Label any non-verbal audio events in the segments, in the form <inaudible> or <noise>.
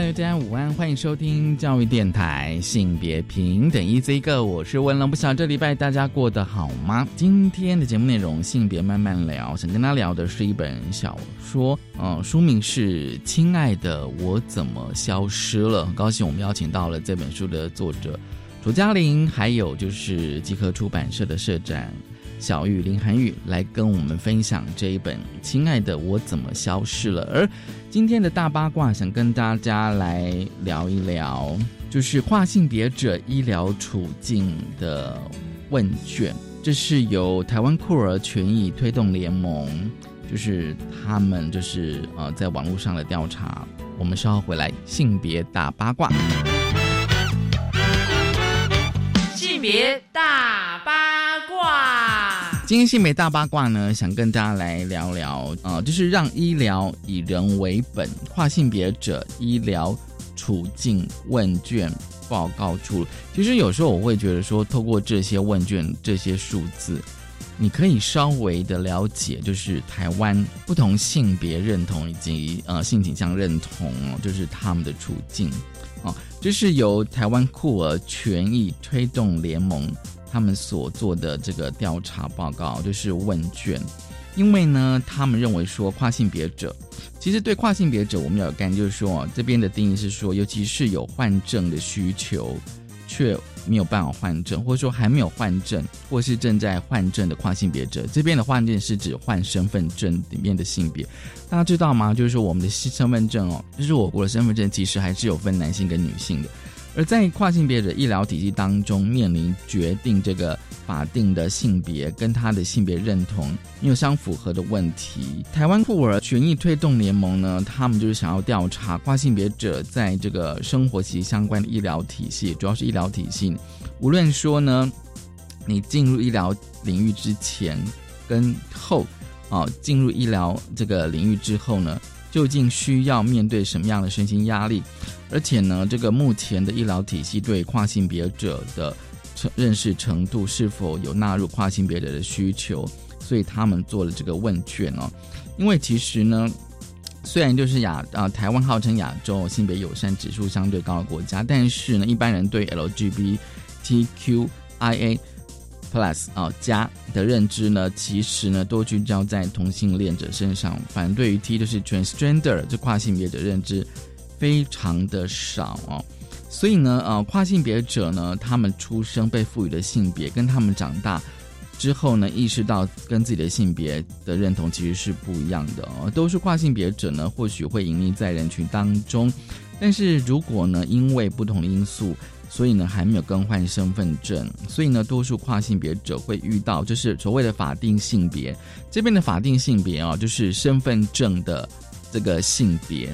大家午安，欢迎收听教育电台性别平等 E Z 课我是文龙。不晓这礼拜大家过得好吗？今天的节目内容性别慢慢聊，想跟他聊的是一本小说，嗯，书名是《亲爱的，我怎么消失了》。很高兴我们邀请到了这本书的作者楚嘉玲，还有就是集合出版社的社长小玉林涵玉来跟我们分享这一本《亲爱的，我怎么消失了》。而今天的大八卦，想跟大家来聊一聊，就是跨性别者医疗处境的问卷。这是由台湾酷儿权益推动联盟，就是他们就是呃在网络上的调查。我们稍后回来，性别大八卦。性别大八卦。今天性别大八卦呢，想跟大家来聊聊，呃，就是让医疗以人为本，跨性别者医疗处境问卷报告出。其实有时候我会觉得说，透过这些问卷、这些数字，你可以稍微的了解，就是台湾不同性别认同以及呃性倾向认同，就是他们的处境。哦，这是由台湾酷儿权益推动联盟。他们所做的这个调查报告就是问卷，因为呢，他们认为说跨性别者，其实对跨性别者，我们要干就是说，这边的定义是说，尤其是有换证的需求，却没有办法换证，或者说还没有换证，或是正在换证的跨性别者，这边的换证是指换身份证里面的性别，大家知道吗？就是说我们的身份证哦，就是我国的身份证，其实还是有分男性跟女性的。而在跨性别的医疗体系当中，面临决定这个法定的性别跟他的性别认同没有相符合的问题。台湾酷儿权益推动联盟呢，他们就是想要调查跨性别者在这个生活及相关的医疗体系，主要是医疗体系，无论说呢，你进入医疗领域之前跟后，啊，进入医疗这个领域之后呢？究竟需要面对什么样的身心压力？而且呢，这个目前的医疗体系对跨性别者的成认识程度是否有纳入跨性别者的需求？所以他们做了这个问卷哦。因为其实呢，虽然就是亚啊台湾号称亚洲性别友善指数相对高的国家，但是呢，一般人对 LGBTQIA。Plus 啊，加的认知呢，其实呢都聚焦在同性恋者身上，反对于 T 就是 transgender 这跨性别者认知非常的少哦。所以呢，呃，跨性别者呢，他们出生被赋予的性别，跟他们长大之后呢，意识到跟自己的性别的认同其实是不一样的哦。都是跨性别者呢，或许会隐匿在人群当中，但是如果呢，因为不同的因素。所以呢，还没有更换身份证，所以呢，多数跨性别者会遇到，就是所谓的法定性别这边的法定性别啊，就是身份证的这个性别，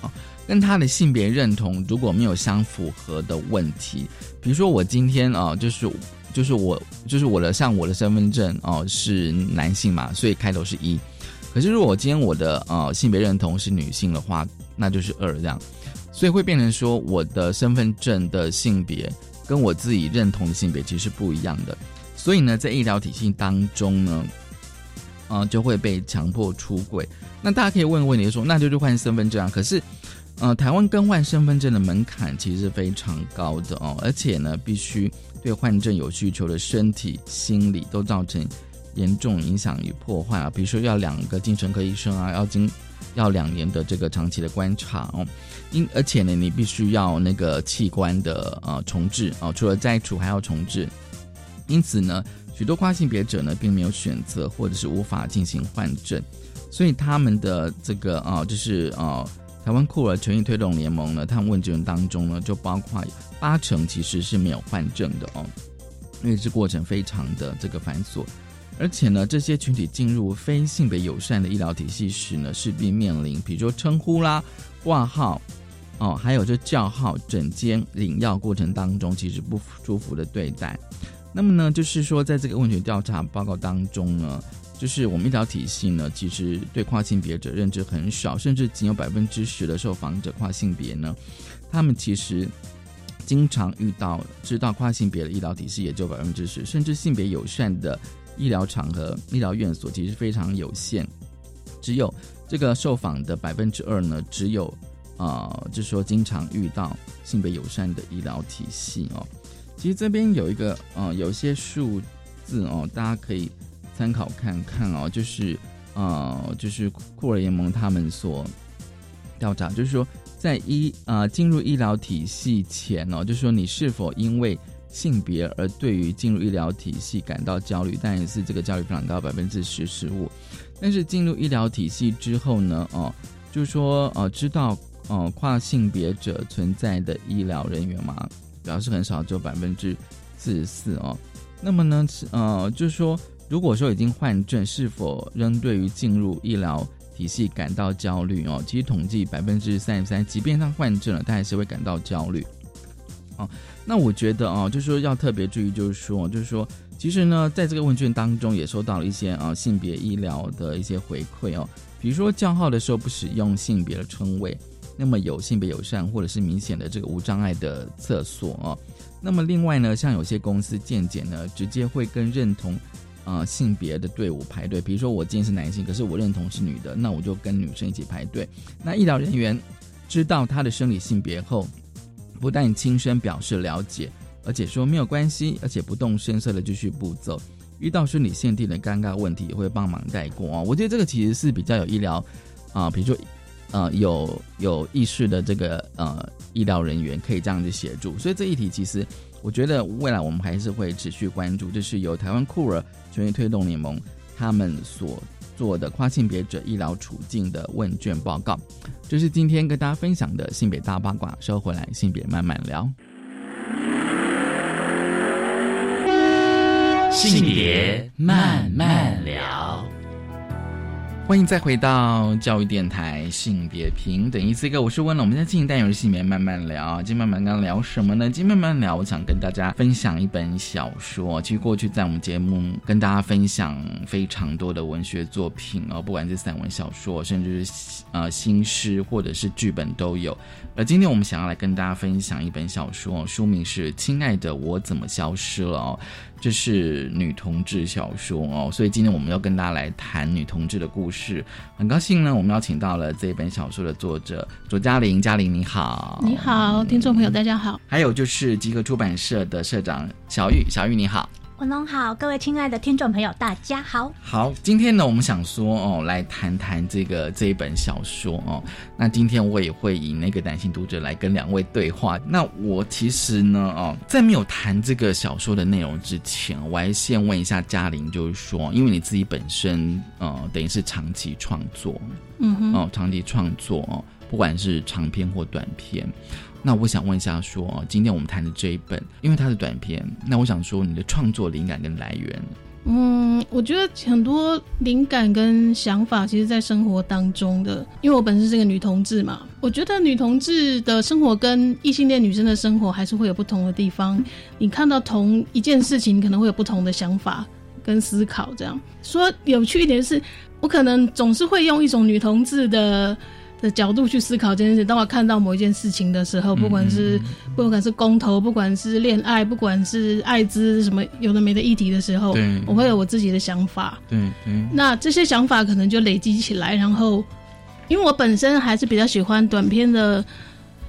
啊，跟他的性别认同如果没有相符合的问题，比如说我今天啊，就是就是我就是我的像我的身份证哦是男性嘛，所以开头是一，可是如果今天我的呃性别认同是女性的话，那就是二这样。所以会变成说，我的身份证的性别跟我自己认同的性别其实是不一样的。所以呢，在医疗体系当中呢，啊，就会被强迫出轨。那大家可以问问题说，那就去换身份证啊？可是，呃，台湾更换身份证的门槛其实是非常高的哦，而且呢，必须对换证有需求的身体、心理都造成严重影响与破坏啊。比如说，要两个精神科医生啊，要经。要两年的这个长期的观察哦，因而且呢，你必须要那个器官的呃重置啊，除了摘除还要重置。因此呢，许多跨性别者呢并没有选择或者是无法进行换证，所以他们的这个啊，就是啊，台湾酷儿权益推动联盟呢，他们问卷当中呢，就包括八成其实是没有换证的哦，因为这过程非常的这个繁琐。而且呢，这些群体进入非性别友善的医疗体系时呢，势必面临，比如说称呼啦、挂号、哦，还有这叫号、诊间、领药过程当中，其实不舒服的对待。那么呢，就是说，在这个问卷调查报告当中呢，就是我们医疗体系呢，其实对跨性别者认知很少，甚至仅有百分之十的受访者跨性别呢，他们其实经常遇到知道跨性别的医疗体系也就百分之十，甚至性别友善的医疗场合、医疗院所其实非常有限，只有这个受访的百分之二呢，只有啊，就是说经常遇到性别友善的医疗体系哦。其实这边有一个呃，有些数字哦，大家可以参考看看哦，就是呃，就是库尔联盟他们所调查，就是说在医啊进入医疗体系前哦，就是说你是否因为性别而对于进入医疗体系感到焦虑，但也是这个焦虑非常高，百分之十十五。但是进入医疗体系之后呢，哦，就是说呃，知道呃跨性别者存在的医疗人员嘛。表示很少，只有百分之四十四哦。那么呢，呃，就是说，如果说已经患症，是否仍对于进入医疗体系感到焦虑哦？其实统计百分之三十三，即便他患症了，他还是会感到焦虑。哦，那我觉得哦，就是说要特别注意，就是说，就是说，其实呢，在这个问卷当中也收到了一些啊性别医疗的一些回馈哦，比如说叫号的时候不使用性别的称谓。那么有性别友善或者是明显的这个无障碍的厕所哦。那么另外呢，像有些公司健检呢，直接会跟认同啊性别的队伍排队。比如说我今天是男性，可是我认同是女的，那我就跟女生一起排队。那医疗人员知道他的生理性别后，不但轻声表示了解，而且说没有关系，而且不动声色的继续步骤。遇到生理限定的尴尬问题，也会帮忙带过啊。我觉得这个其实是比较有医疗啊，比如说。呃，有有意识的这个呃医疗人员可以这样子协助，所以这一题其实我觉得未来我们还是会持续关注，就是由台湾酷儿权益推动联盟他们所做的跨性别者医疗处境的问卷报告，这是今天跟大家分享的性别大八卦，收回来性别慢慢聊，性别慢慢聊。欢迎再回到教育电台性别平等一次个，我是温了。我们在进行单元戏里面慢慢聊，今天慢慢刚聊什么呢？今天慢慢聊，我想跟大家分享一本小说。其实过去在我们节目跟大家分享非常多的文学作品哦，不管是散文小说，甚至是呃新诗或者是剧本都有。而今天我们想要来跟大家分享一本小说，书名是《亲爱的，我怎么消失了》哦。这是女同志小说哦，所以今天我们要跟大家来谈女同志的故事。很高兴呢，我们邀请到了这本小说的作者卓嘉玲。嘉玲你好，你好，听众朋友大家好。还有就是集合出版社的社长小玉，小玉你好。文龙好，各位亲爱的听众朋友，大家好。好，今天呢，我们想说哦，来谈谈这个这一本小说哦。那今天我也会以那个男性读者来跟两位对话。那我其实呢，哦，在没有谈这个小说的内容之前，我还先问一下嘉玲，就是说，因为你自己本身呃，等于是长期创作，嗯哼，哦，长期创作哦，不管是长篇或短篇。那我想问一下，说今天我们谈的这一本，因为它是短篇，那我想说你的创作灵感跟来源，嗯，我觉得很多灵感跟想法，其实在生活当中的。因为我本身是个女同志嘛，我觉得女同志的生活跟异性恋女生的生活还是会有不同的地方。你看到同一件事情，可能会有不同的想法跟思考。这样说有趣一点是，我可能总是会用一种女同志的。的角度去思考这件事。当我看到某一件事情的时候，不管是不管是公投，不管是恋爱，不管是艾滋什么有的没的议题的时候，我会有我自己的想法。对对。那这些想法可能就累积起来，然后，因为我本身还是比较喜欢短片的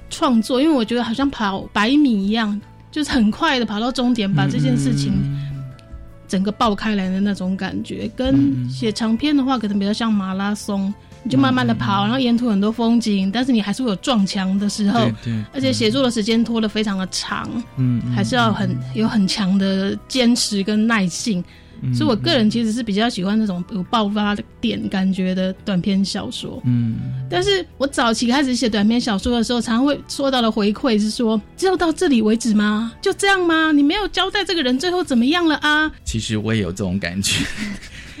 创作，因为我觉得好像跑百米一样，就是很快的跑到终点，把这件事情整个爆开来的那种感觉。跟写长篇的话，可能比较像马拉松。你就慢慢的跑，然后沿途很多风景，但是你还是会有撞墙的时候，对，而且写作的时间拖得非常的长，嗯，还是要很有很强的坚持跟耐性，所以我个人其实是比较喜欢那种有爆发点感觉的短篇小说，嗯，但是我早期开始写短篇小说的时候，常常会收到的回馈是说，只有到这里为止吗？就这样吗？你没有交代这个人最后怎么样了啊？其实我也有这种感觉。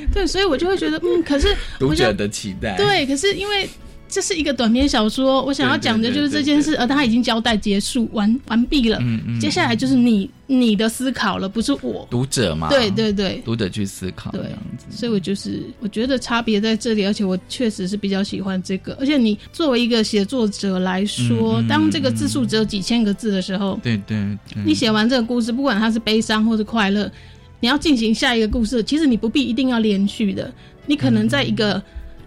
<laughs> 对，所以我就会觉得，嗯，可是 <laughs> 读者的期待，对，可是因为这是一个短篇小说，我想要讲的就是这件事，而他已经交代结束完完毕了。嗯嗯，接下来就是你你的思考了，不是我读者嘛？对对对，读者去思考这样子。所以我就是我觉得差别在这里，而且我确实是比较喜欢这个。而且你作为一个写作者来说，当这个字数只有几千个字的时候，对对，你写完这个故事，不管它是悲伤或是快乐，你要进行下一个故事，其实你不必一定要连续的，你可能在一个。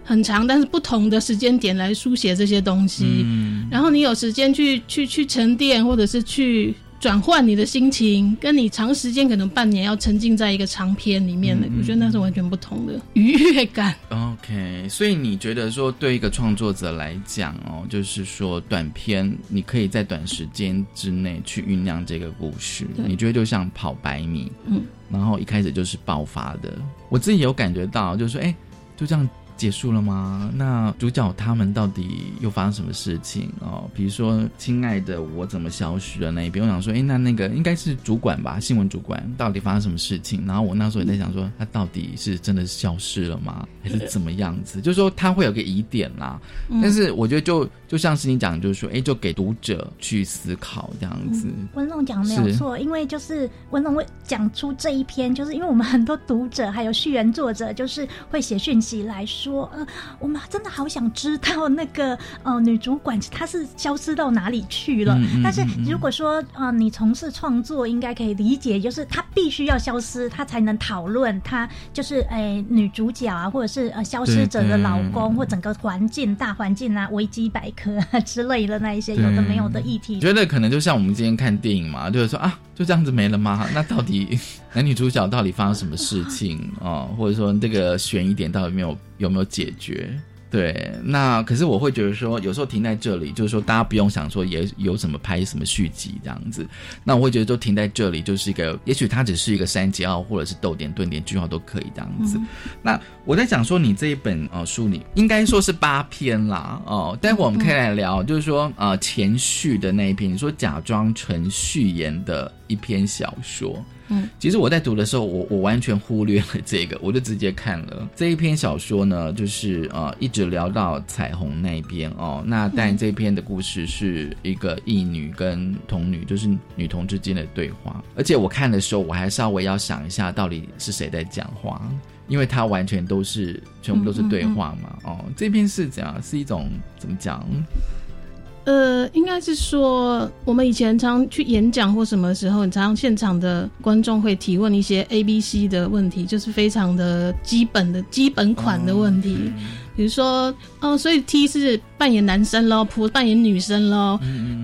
很长，但是不同的时间点来书写这些东西，然后你有时间去去去沉淀，或者是去转换你的心情，跟你长时间可能半年要沉浸在一个长篇里面的，我觉得那是完全不同的愉悦感。OK，所以你觉得说对一个创作者来讲哦，就是说短篇你可以在短时间之内去酝酿这个故事，你觉得就像跑百米，嗯，然后一开始就是爆发的。我自己有感觉到，就是说，哎，就这样。结束了吗？那主角他们到底又发生什么事情哦？比如说，亲爱的，我怎么消失了那一边？我想说，哎，那那个应该是主管吧，新闻主管到底发生什么事情？然后我那时候也在想说，他到底是真的消失了吗？还是怎么样子？就是说他会有个疑点啦。但是我觉得就就像是你讲，就是说，哎，就给读者去思考这样子。文龙讲没有错，因为就是文龙会讲出这一篇，就是因为我们很多读者还有序言作者，就是会写讯息来说。说，呃，我们真的好想知道那个呃女主管她是消失到哪里去了。但是如果说啊，你从事创作，应该可以理解，就是她必须要消失，她才能讨论她就是诶女主角啊，或者是呃消失者的老公，或整个环境大环境啊，维基百科之类的那一些有的没有的议题。觉得可能就像我们今天看电影嘛，就是说啊，就这样子没了吗？<laughs> 那到底 <laughs> 男女主角到底发生什么事情啊？或者说这个悬疑点到底没有？有没有解决？对，那可是我会觉得说，有时候停在这里，就是说大家不用想说也有什么拍什么续集这样子。那我会觉得就停在这里，就是一个，也许它只是一个删节号，或者是逗点、顿点、句号都可以这样子。那我在讲说，你这一本呃书里应该说是八篇啦，哦，待会我们可以来聊，就是说呃前序的那一篇，你说假装成序言的一篇小说。嗯，其实我在读的时候，我我完全忽略了这个，我就直接看了这一篇小说呢，就是呃一直聊到彩虹那边哦。那但这篇的故事是一个异女跟童女，就是女童之间的对话。而且我看的时候，我还稍微要想一下，到底是谁在讲话，因为它完全都是全部都是对话嘛。哦，这篇是怎样？是一种怎么讲？呃，应该是说，我们以前常去演讲或什么时候，你常常现场的观众会提问一些 A、B、C 的问题，就是非常的基本的基本款的问题。比如说，哦，所以 T 是扮演男生喽，普扮演女生喽，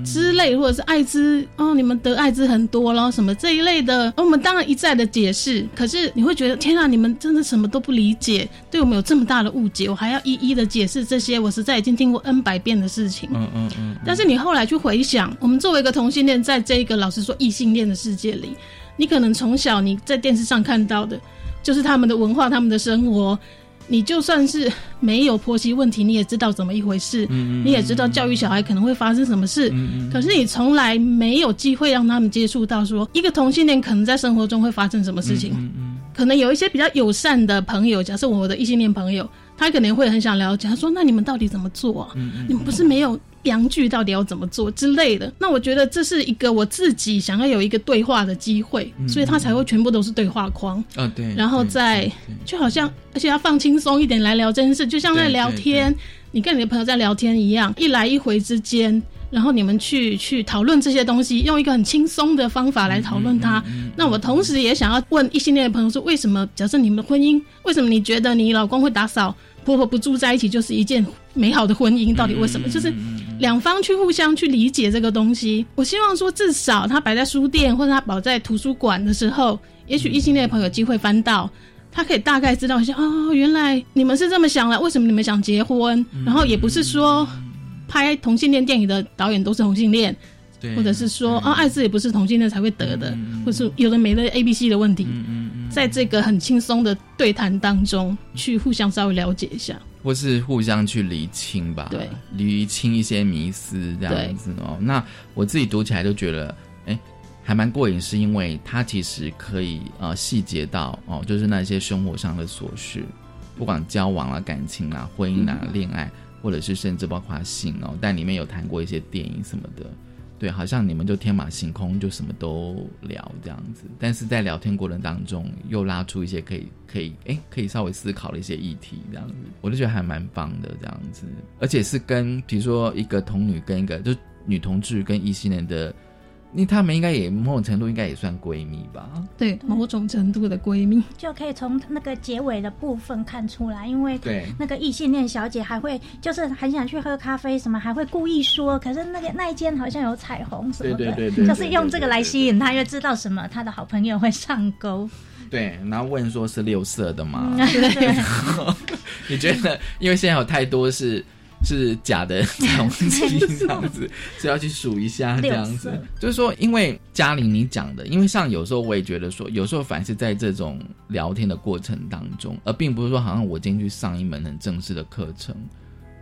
之类，或者是艾滋，哦，你们得艾滋很多咯，什么这一类的，我们当然一再的解释。可是你会觉得，天啊，你们真的什么都不理解，对我们有这么大的误解，我还要一一的解释这些，我实在已经听过 N 百遍的事情。嗯嗯嗯。但是你后来去回想，我们作为一个同性恋，在这一个老实说异性恋的世界里，你可能从小你在电视上看到的，就是他们的文化，他们的生活。你就算是没有婆媳问题，你也知道怎么一回事，你也知道教育小孩可能会发生什么事。可是你从来没有机会让他们接触到，说一个同性恋可能在生活中会发生什么事情。可能有一些比较友善的朋友，假设我的异性恋朋友，他可能会很想了解，他说：“那你们到底怎么做啊？你们不是没有？”阳具到底要怎么做之类的？那我觉得这是一个我自己想要有一个对话的机会，所以他才会全部都是对话框。啊，对。然后再就好像，而且要放轻松一点来聊这件事，就像在聊天，你跟你的朋友在聊天一样，一来一回之间，然后你们去去讨论这些东西，用一个很轻松的方法来讨论它。那我同时也想要问异性恋的朋友说，为什么？假设你们的婚姻，为什么你觉得你老公会打扫？婆婆不住在一起就是一件美好的婚姻，到底为什么？就是两方去互相去理解这个东西。我希望说，至少他摆在书店或者他摆在图书馆的时候，也许异性恋的朋友有机会翻到，他可以大概知道一下哦，原来你们是这么想的，为什么你们想结婚？然后也不是说拍同性恋电影的导演都是同性恋，或者是说啊，艾滋也不是同性恋才会得的，或是有的没的 A、B、C 的问题。嗯嗯在这个很轻松的对谈当中，去互相稍微了解一下，或是互相去厘清吧，对，厘清一些迷思这样子哦。那我自己读起来都觉得，哎，还蛮过瘾，是因为它其实可以呃细节到哦，就是那些生活上的琐事，不管交往啊、感情啊、婚姻啊、恋爱，或者是甚至包括性哦，但里面有谈过一些电影什么的。对，好像你们就天马行空，就什么都聊这样子。但是在聊天过程当中，又拉出一些可以可以哎可以稍微思考的一些议题，这样子，我就觉得还蛮棒的这样子。而且是跟比如说一个同女跟一个就女同志跟异性恋的。因为她们应该也某种程度应该也算闺蜜吧？对，某种程度的闺蜜就可以从那个结尾的部分看出来，因为对那个异性恋小姐还会就是很想去喝咖啡什么，还会故意说，可是那个那一间好像有彩虹什么的，对对对，就是用这个来吸引他，因为知道什么她的好朋友会上钩。对，然后问说是六色的吗？对，<laughs> 你觉得？因为现在有太多是。是假的彩虹旗这样子，是要去数一下这样子。就是说，因为嘉玲你讲的，因为像有时候我也觉得说，有时候凡是在这种聊天的过程当中，而并不是说好像我今天去上一门很正式的课程，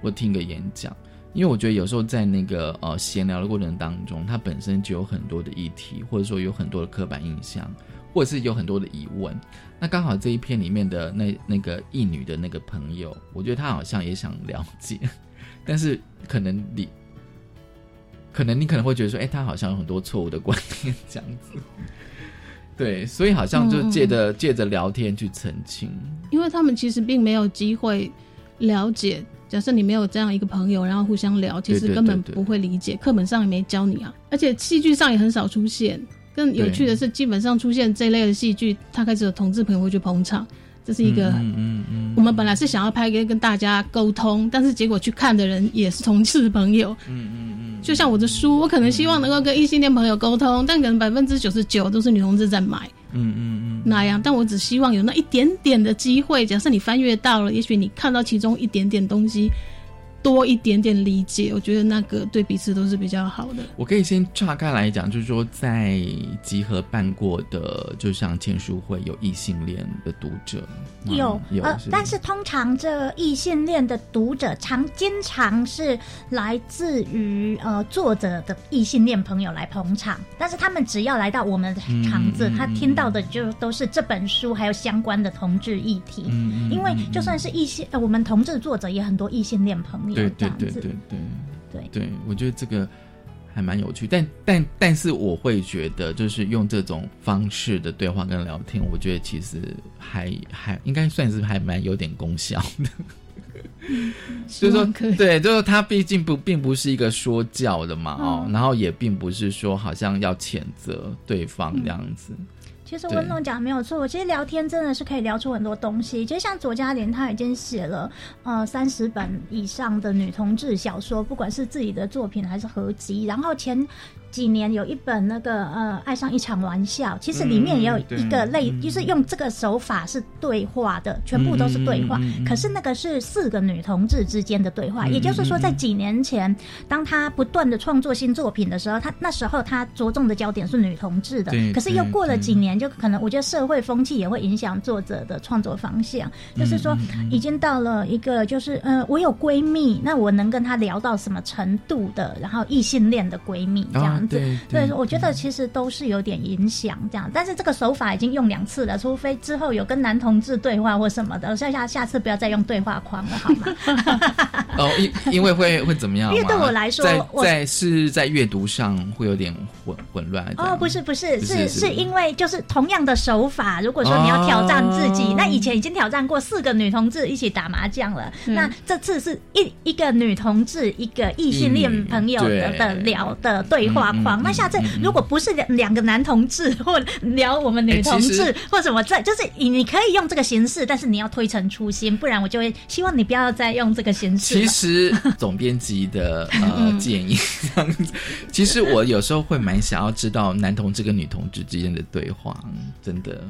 或听个演讲。因为我觉得有时候在那个呃闲聊的过程当中，它本身就有很多的议题，或者说有很多的刻板印象，或者是有很多的疑问。那刚好这一篇里面的那那个一女的那个朋友，我觉得他好像也想了解。但是可能你，可能你可能会觉得说，哎，他好像有很多错误的观念这样子，<laughs> 对，所以好像就借着借着聊天去澄清，因为他们其实并没有机会了解。假设你没有这样一个朋友，然后互相聊，其实根本不会理解，课本上也没教你啊，而且戏剧上也很少出现。更有趣的是，基本上出现这类的戏剧，他开始有同志朋友会去捧场。这是一个，嗯嗯，我们本来是想要拍跟跟大家沟通，但是结果去看的人也是同事朋友，嗯嗯嗯，就像我的书，我可能希望能够跟异性恋朋友沟通，但可能百分之九十九都是女同志在买，嗯嗯嗯，那样，但我只希望有那一点点的机会，假设你翻阅到了，也许你看到其中一点点东西。多一点点理解，我觉得那个对彼此都是比较好的。我可以先岔开来讲，就是说在集合办过的，就像签书会有异性恋的读者，有有，但是通常这异性恋的读者常经常是来自于呃作者的异性恋朋友来捧场，但是他们只要来到我们的场子，他听到的就都是这本书还有相关的同志议题，因为就算是异性，呃，我们同志作者也很多异性恋朋友。对对对对对对对，我觉得这个还蛮有趣，但但但是我会觉得，就是用这种方式的对话跟聊天，我觉得其实还还应该算是还蛮有点功效的。<laughs> 就是说，对，就是他毕竟不并不是一个说教的嘛，哦，然后也并不是说好像要谴责对方这样子。其实温龙讲没有错，其实聊天真的是可以聊出很多东西。其实像左嘉玲，她已经写了呃三十本以上的女同志小说，不管是自己的作品还是合集。然后前。几年有一本那个呃，爱上一场玩笑，其实里面也有一个类，就是用这个手法是对话的，全部都是对话。可是那个是四个女同志之间的对话，也就是说，在几年前，当他不断的创作新作品的时候，他那时候他着重的焦点是女同志的。可是又过了几年，就可能我觉得社会风气也会影响作者的创作方向，就是说已经到了一个就是呃，我有闺蜜，那我能跟她聊到什么程度的，然后异性恋的闺蜜这样。对对，我觉得其实都是有点影响这样，但是这个手法已经用两次了，除非之后有跟男同志对话或什么的，下下下次不要再用对话框了，好吗？<laughs> 哦，因因为会会怎么样？因为对我来说，在在是在阅读上会有点混混乱。哦，不是不是，是是因为就是同样的手法，如果说你要挑战自己，那以前已经挑战过四个女同志一起打麻将了，那这次是一一个女同志一个异性恋朋友的的聊的对话。框。那下次如果不是两两个男同志或聊我们女同志或什么，这就是你你可以用这个形式，但是你要推陈出新，不然我就会希望你不要再用这个形式。其实总编辑的 <laughs> 呃建议 <laughs> 其实我有时候会蛮想要知道男同志跟女同志之间的对话，真的。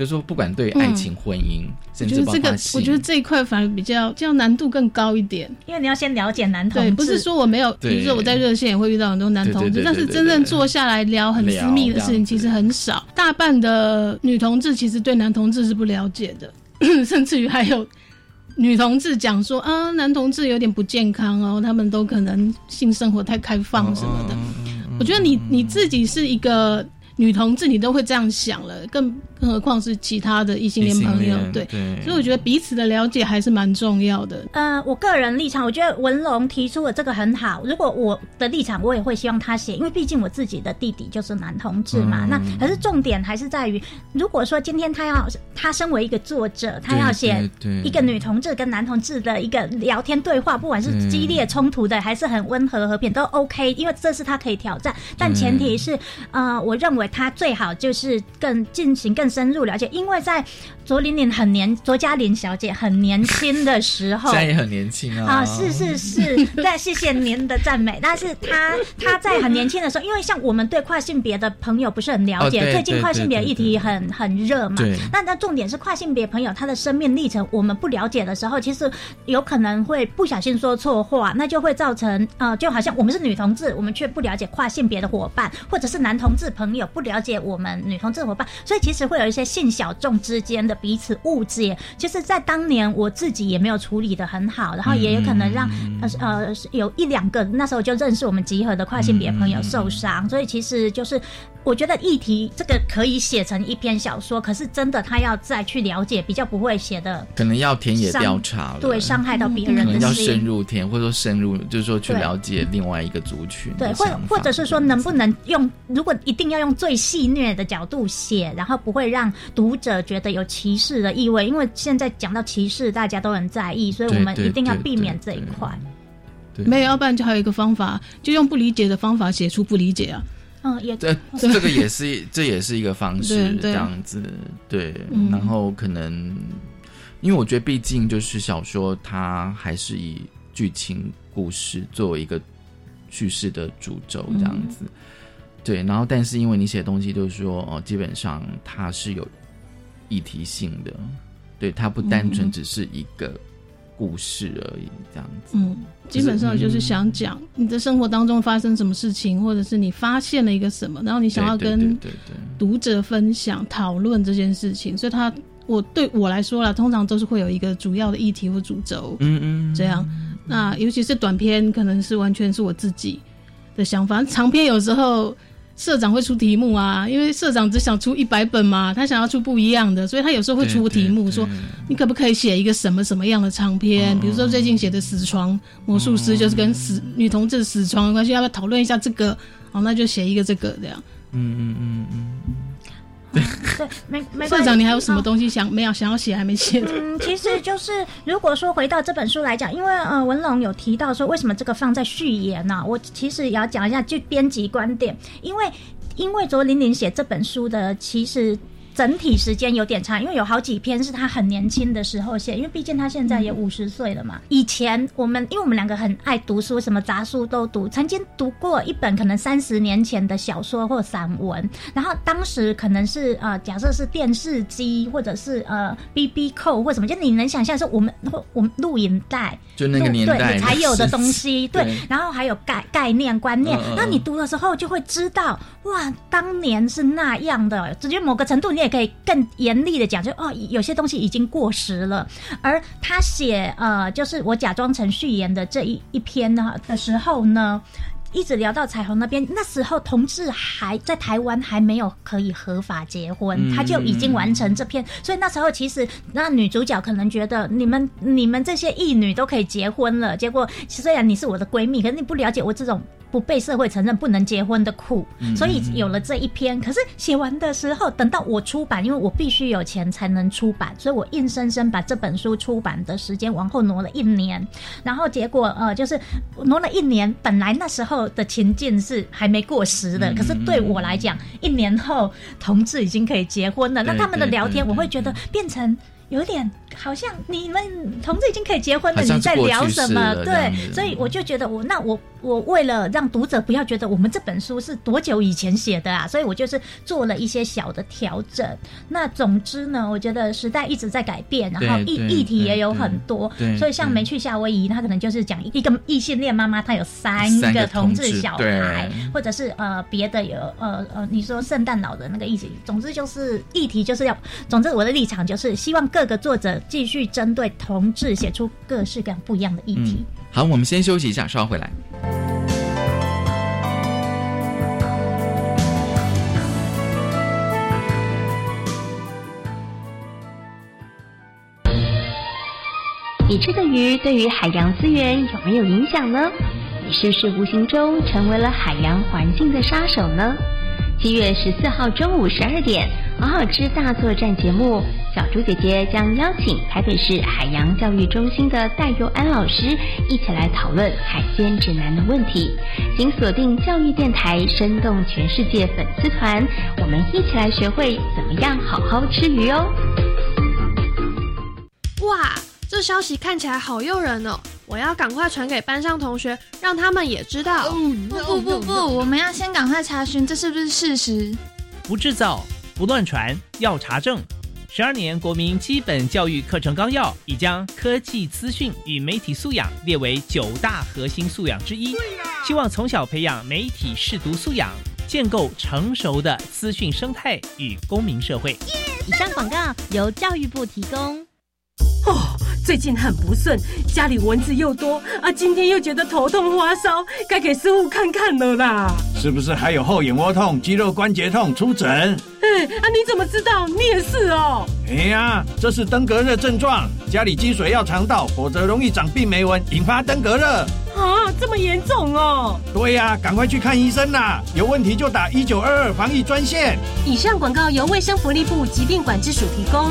就是说，不管对爱情、婚姻，甚至这个，我觉得这一块反而比较，较难度更高一点。因为你要先了解男同志，不是说我没有，比如说我在热线也会遇到很多男同志，但是真正坐下来聊很私密的事情其实很少。大半的女同志其实对男同志是不了解的，<clears throat> 甚至于还有女同志讲说啊，男同志有点不健康哦，他们都可能性生活太开放什么的。我觉得你你自己是一个。女同志，你都会这样想了，更更何况是其他的异性恋朋友，对，所以我觉得彼此的了解还是蛮重要的。呃，我个人立场，我觉得文龙提出的这个很好。如果我的立场，我也会希望他写，因为毕竟我自己的弟弟就是男同志嘛。那可是重点还是在于，如果说今天他要他身为一个作者，他要写一个女同志跟男同志的一个聊天对话，不管是激烈冲突的，还是很温和和平，都 OK，因为这是他可以挑战。但前提是，呃，我认为他最好就是更进行更。深入了解，因为在卓琳琳很年，卓嘉玲小姐很年轻的时候，现在也很年轻啊。啊，是是是，对，<laughs> 谢谢您的赞美。但是她她在很年轻的时候，因为像我们对跨性别的朋友不是很了解，最近跨性别议题很很热嘛。那那重点是跨性别朋友他的生命历程我们不了解的时候，其实有可能会不小心说错话，那就会造成呃，就好像我们是女同志，我们却不了解跨性别的伙伴，或者是男同志朋友不了解我们女同志伙伴，所以其实会。有一些性小众之间的彼此误解，就是在当年我自己也没有处理的很好，然后也有可能让呃呃有一两个那时候就认识我们集合的跨性别朋友受伤，所以其实就是我觉得议题这个可以写成一篇小说，可是真的他要再去了解，比较不会写的，可能要田野调查了，对，伤害到别人，可能要深入田，或者说深入，就是说去了解另外一个族群，对，或或者是说能不能用，如果一定要用最戏谑的角度写，然后不会。让读者觉得有歧视的意味，因为现在讲到歧视，大家都很在意，所以我们一定要避免这一块。没有，要不然就还有一个方法，就用不理解的方法写出不理解啊。嗯，也这 <laughs> 这个也是这也是一个方式，这样子对。然后可能，因为我觉得，毕竟就是小说，它还是以剧情故事作为一个叙事的主轴，这样子。对，然后但是因为你写的东西就是说，哦，基本上它是有议题性的，对，它不单纯只是一个故事而已，这样子。嗯，基本上就是想讲你的生活当中发生什么事情，或者是你发现了一个什么，然后你想要跟读者分享、讨论这件事情。所以，他我对我来说啦，通常都是会有一个主要的议题或主轴，嗯嗯，这样。那尤其是短篇，可能是完全是我自己的想法，长篇有时候。社长会出题目啊，因为社长只想出一百本嘛，他想要出不一样的，所以他有时候会出题目，说你可不可以写一个什么什么样的长篇？比如说最近写的《死床魔术师》，就是跟死女同志死床有关系，要不要讨论一下这个？哦，那就写一个这个这样。嗯嗯嗯嗯。对对，没没。社长，你还有什么东西想没有想要写还没写？嗯，其实就是如果说回到这本书来讲，因为呃文龙有提到说为什么这个放在序言呢？我其实也要讲一下就编辑观点，因为因为卓琳琳写这本书的其实。整体时间有点长，因为有好几篇是他很年轻的时候写，因为毕竟他现在也五十岁了嘛。以前我们因为我们两个很爱读书，什么杂书都读，曾经读过一本可能三十年前的小说或散文，然后当时可能是呃假设是电视机或者是呃 B B 扣或什么，就你能想象是我们或我们录影带，就那个年代才有的东西，<laughs> 对，然后还有概概念观念，那你读的时候就会知道，哇，当年是那样的，直接某个程度你也。可以更严厉的讲，就哦，有些东西已经过时了。而他写呃，就是我假装成序言的这一一篇呢的时候呢。一直聊到彩虹那边，那时候同志还在台湾还没有可以合法结婚，他就已经完成这篇。所以那时候其实那女主角可能觉得你们你们这些异女都可以结婚了，结果虽然你是我的闺蜜，可是你不了解我这种不被社会承认不能结婚的苦，所以有了这一篇。可是写完的时候，等到我出版，因为我必须有钱才能出版，所以我硬生生把这本书出版的时间往后挪了一年。然后结果呃，就是挪了一年，本来那时候。的情境是还没过时的，可是对我来讲，一年后同志已经可以结婚了。那他们的聊天，我会觉得变成有点。好像你们同志已经可以结婚了，你在聊什么？对，所以我就觉得我那我我为了让读者不要觉得我们这本书是多久以前写的啊，所以我就是做了一些小的调整。那总之呢，我觉得时代一直在改变，然后议议题也有很多，所以像没去夏威夷，他可能就是讲一个异性恋妈妈，她有三个同志小孩，或者是呃别的有呃呃，你说圣诞老人那个意思。总之就是议题就是要，总之我的立场就是希望各个作者。继续针对同志写出各式各不一样的议题。好，我们先休息一下，稍后回来。你吃的鱼对于海洋资源有没有影响呢？你是不是无形中成为了海洋环境的杀手呢？七月十四号中午十二点，《好好吃大作战》节目。小猪姐姐将邀请台北市海洋教育中心的戴佑安老师一起来讨论海鲜指南的问题。请锁定教育电台，生动全世界粉丝团，我们一起来学会怎么样好好吃鱼哦！哇，这消息看起来好诱人哦！我要赶快传给班上同学，让他们也知道。不不不不，我们要先赶快查询这是不是事实。不制造，不乱传，要查证。十二年国民基本教育课程纲要已将科技资讯与媒体素养列为九大核心素养之一，希望从小培养媒体视读素养，建构成熟的资讯生态与公民社会。以上广告由教育部提供。哦，最近很不顺，家里蚊子又多啊，今天又觉得头痛发烧，该给师傅看看了啦。是不是还有后眼窝痛、肌肉关节痛？出诊。哎啊，你怎么知道？你也是哦。哎呀，这是登革热症状，家里积水要肠道，否则容易长病媒蚊，引发登革热。啊，这么严重哦。对呀，赶快去看医生啦！有问题就打一九二二防疫专线。以上广告由卫生福利部疾病管制署提供。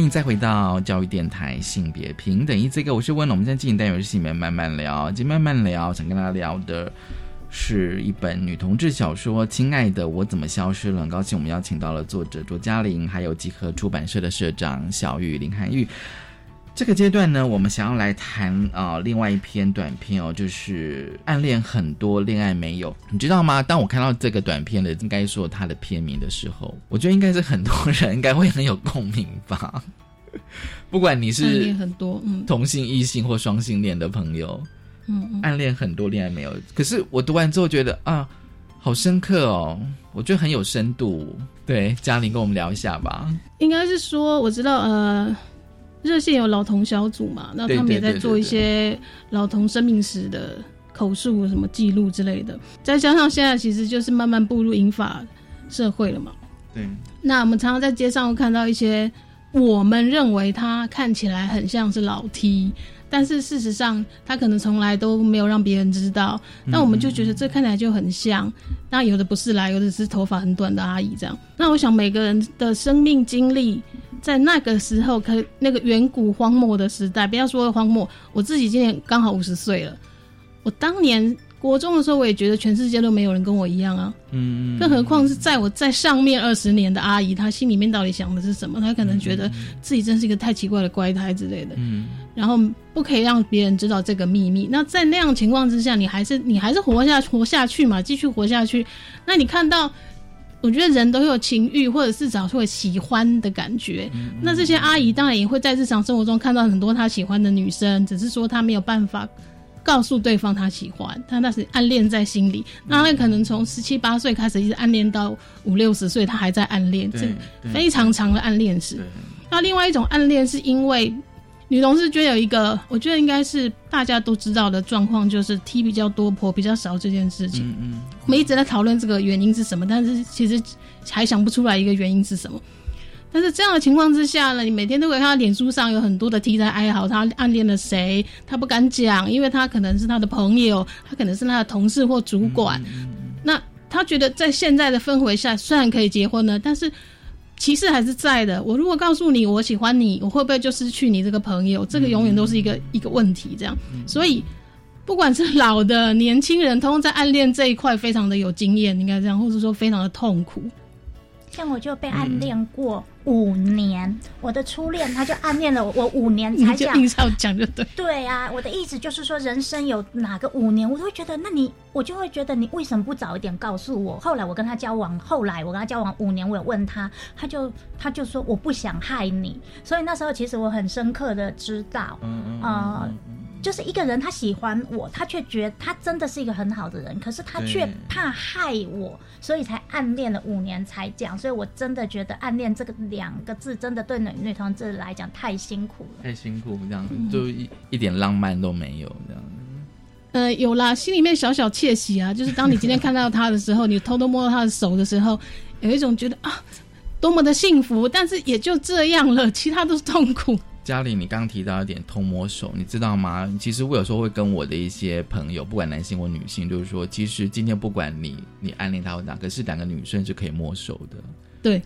欢迎再回到教育电台性别平等一这个，我是问了。我们现在进行单元是性别慢慢聊，今天慢慢聊，想跟大家聊的是一本女同志小说《亲爱的，我怎么消失了》。很高兴我们邀请到了作者卓嘉玲，还有集合出版社的社长小雨林涵玉。这个阶段呢，我们想要来谈啊、另外一篇短片哦，就是暗恋很多，恋爱没有，你知道吗？当我看到这个短片的，应该说它的片名的时候，我觉得应该是很多人应该会很有共鸣吧。<laughs> 不管你暗是恋很多，嗯同性、异性或双性恋的朋友，嗯嗯，暗恋很多，恋爱没有。可是我读完之后觉得啊，好深刻哦，我觉得很有深度。对，嘉玲跟我们聊一下吧。应该是说我知道，呃，热线有老同小组嘛，那他们也在做一些老同生命史的口述、什么记录之类的。再加上现在其实就是慢慢步入银发社会了嘛，对，那我们常常在街上会看到一些我们认为他看起来很像是老 T，但是事实上他可能从来都没有让别人知道。那我们就觉得这看起来就很像。那有的不是啦，有的是头发很短的阿姨这样。那我想每个人的生命经历，在那个时候，可那个远古荒漠的时代，不要说荒漠，我自己今年刚好五十岁了。我当年国中的时候，我也觉得全世界都没有人跟我一样啊。嗯，更何况是在我在上面二十年的阿姨，她心里面到底想的是什么？她可能觉得自己真是一个太奇怪的怪胎之类的，嗯，然后不可以让别人知道这个秘密。那在那样情况之下，你还是你还是活下活下去嘛，继续活下去。那你看到，我觉得人都有情欲，或者是找会喜欢的感觉。那这些阿姨当然也会在日常生活中看到很多她喜欢的女生，只是说她没有办法。告诉对方他喜欢，他那是暗恋在心里。那他可能从十七八岁开始一直暗恋到五六十岁，他还在暗恋，这非常长的暗恋史。那另外一种暗恋是因为女同事觉得有一个，我觉得应该是大家都知道的状况，就是 T 比较多，婆比较少这件事情。嗯嗯，我们一直在讨论这个原因是什么，但是其实还想不出来一个原因是什么。但是这样的情况之下呢，你每天都会看到脸书上有很多的题材哀嚎，他暗恋了谁，他不敢讲，因为他可能是他的朋友，他可能是他的同事或主管。那他觉得在现在的氛围下，虽然可以结婚了，但是歧视还是在的。我如果告诉你我喜欢你，我会不会就失去你这个朋友？这个永远都是一个一个问题。这样，所以不管是老的年轻人，通通在暗恋这一块非常的有经验，应该这样，或者说非常的痛苦。像我就被暗恋过五年，我的初恋他就暗恋了我，我五年才讲。硬是要讲就对。对啊，我的意思就是说，人生有哪个五年，我都会觉得，那你我就会觉得你为什么不早一点告诉我？后来我跟他交往，后来我跟他交往五年，我有问他，他就他就说我不想害你，所以那时候其实我很深刻的知道，啊。就是一个人，他喜欢我，他却觉得他真的是一个很好的人，可是他却怕害我，所以才暗恋了五年才讲。所以我真的觉得暗恋这个两个字，真的对女女同志来讲太辛苦了，太辛苦，这样就一一点浪漫都没有这样。呃，有啦，心里面小小窃喜啊，就是当你今天看到他的时候，你偷偷摸到他的手的时候，有一种觉得啊，多么的幸福，但是也就这样了，其他都是痛苦。嘉玲，你刚刚提到一点偷摸手，你知道吗？其实我有时候会跟我的一些朋友，不管男性或女性，就是说，其实今天不管你你暗恋他或哪，可是两个女生是可以摸手的。对，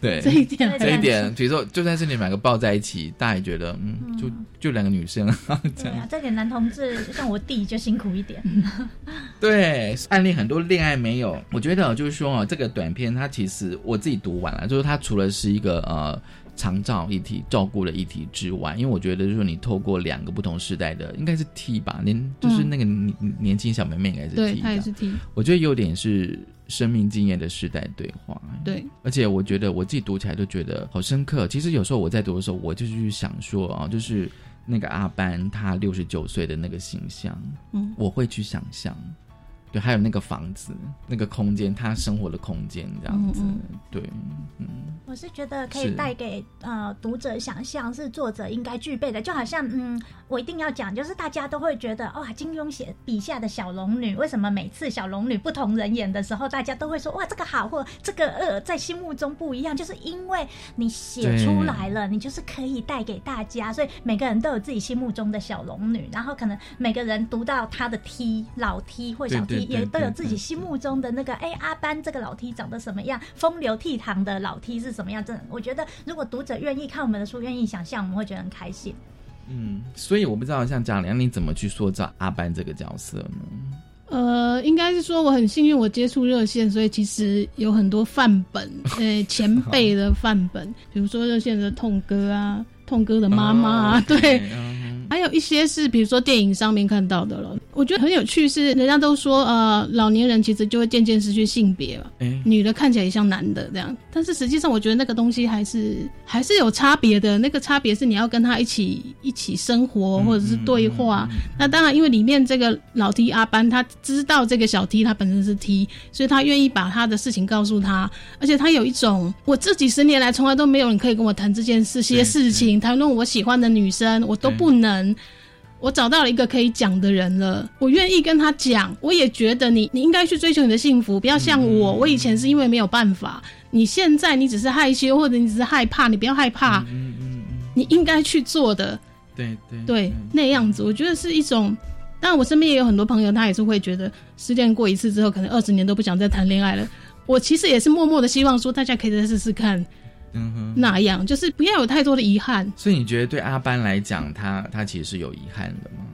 对，<laughs> <laughs> 这一点，这一点，比如说，就算是你们两个抱在一起，大家也觉得，嗯，就就两个女生。对啊，这点男同志像我弟就辛苦一点。<laughs> 对，暗恋很多恋爱没有，我觉得就是说啊，这个短片它其实我自己读完了，就是它除了是一个呃。长照议题、照顾的议题之外，因为我觉得，就是说你透过两个不同时代的，应该是 T 吧，年就是那个年年轻小妹妹应该是 T，对，她也是 T。我觉得优点是生命经验的时代对话，对。而且我觉得我自己读起来都觉得好深刻。其实有时候我在读的时候，我就去想说啊，就是那个阿班他六十九岁的那个形象，嗯，我会去想象。对，还有那个房子，那个空间，他生活的空间这样子，对，嗯，我是觉得可以带给呃读者想象，是作者应该具备的，就好像嗯，我一定要讲，就是大家都会觉得哇，金庸写笔下的小龙女，为什么每次小龙女不同人演的时候，大家都会说哇这个好，或这个呃在心目中不一样，就是因为你写出来了，你就是可以带给大家，所以每个人都有自己心目中的小龙女，然后可能每个人读到他的 T 老 T 或小也都有自己心目中的那个，哎，阿班这个老 T 长得什么样？风流倜傥的老 T 是什么样？真的，我觉得如果读者愿意看我们的书，愿意想象，我们会觉得很开心。嗯，所以我不知道像贾良，你怎么去塑造阿班这个角色呢？呃，应该是说我很幸运，我接触热线，所以其实有很多范本，呃，<laughs> 前辈的范本，比如说热线的痛哥啊，痛哥的妈妈啊，对。还有一些是，比如说电影上面看到的了。我觉得很有趣，是人家都说，呃，老年人其实就会渐渐失去性别了，女的看起来也像男的这样。但是实际上，我觉得那个东西还是还是有差别的。那个差别是你要跟他一起一起生活，或者是对话。那当然，因为里面这个老 T 阿班，他知道这个小 T 他本身是 T，所以他愿意把他的事情告诉他。而且他有一种，我这几十年来从来都没有人可以跟我谈这件事些事情，谈论我喜欢的女生，我都不能。我找到了一个可以讲的人了，我愿意跟他讲。我也觉得你，你应该去追求你的幸福，不要像我。我以前是因为没有办法，你现在你只是害羞或者你只是害怕，你不要害怕。嗯嗯嗯，你应该去做的。对对对，那样子，我觉得是一种。当然，我身边也有很多朋友，他也是会觉得失恋过一次之后，可能二十年都不想再谈恋爱了。我其实也是默默的希望说，大家可以再试试看。嗯，那样就是不要有太多的遗憾。所以你觉得对阿班来讲，他他其实是有遗憾的吗？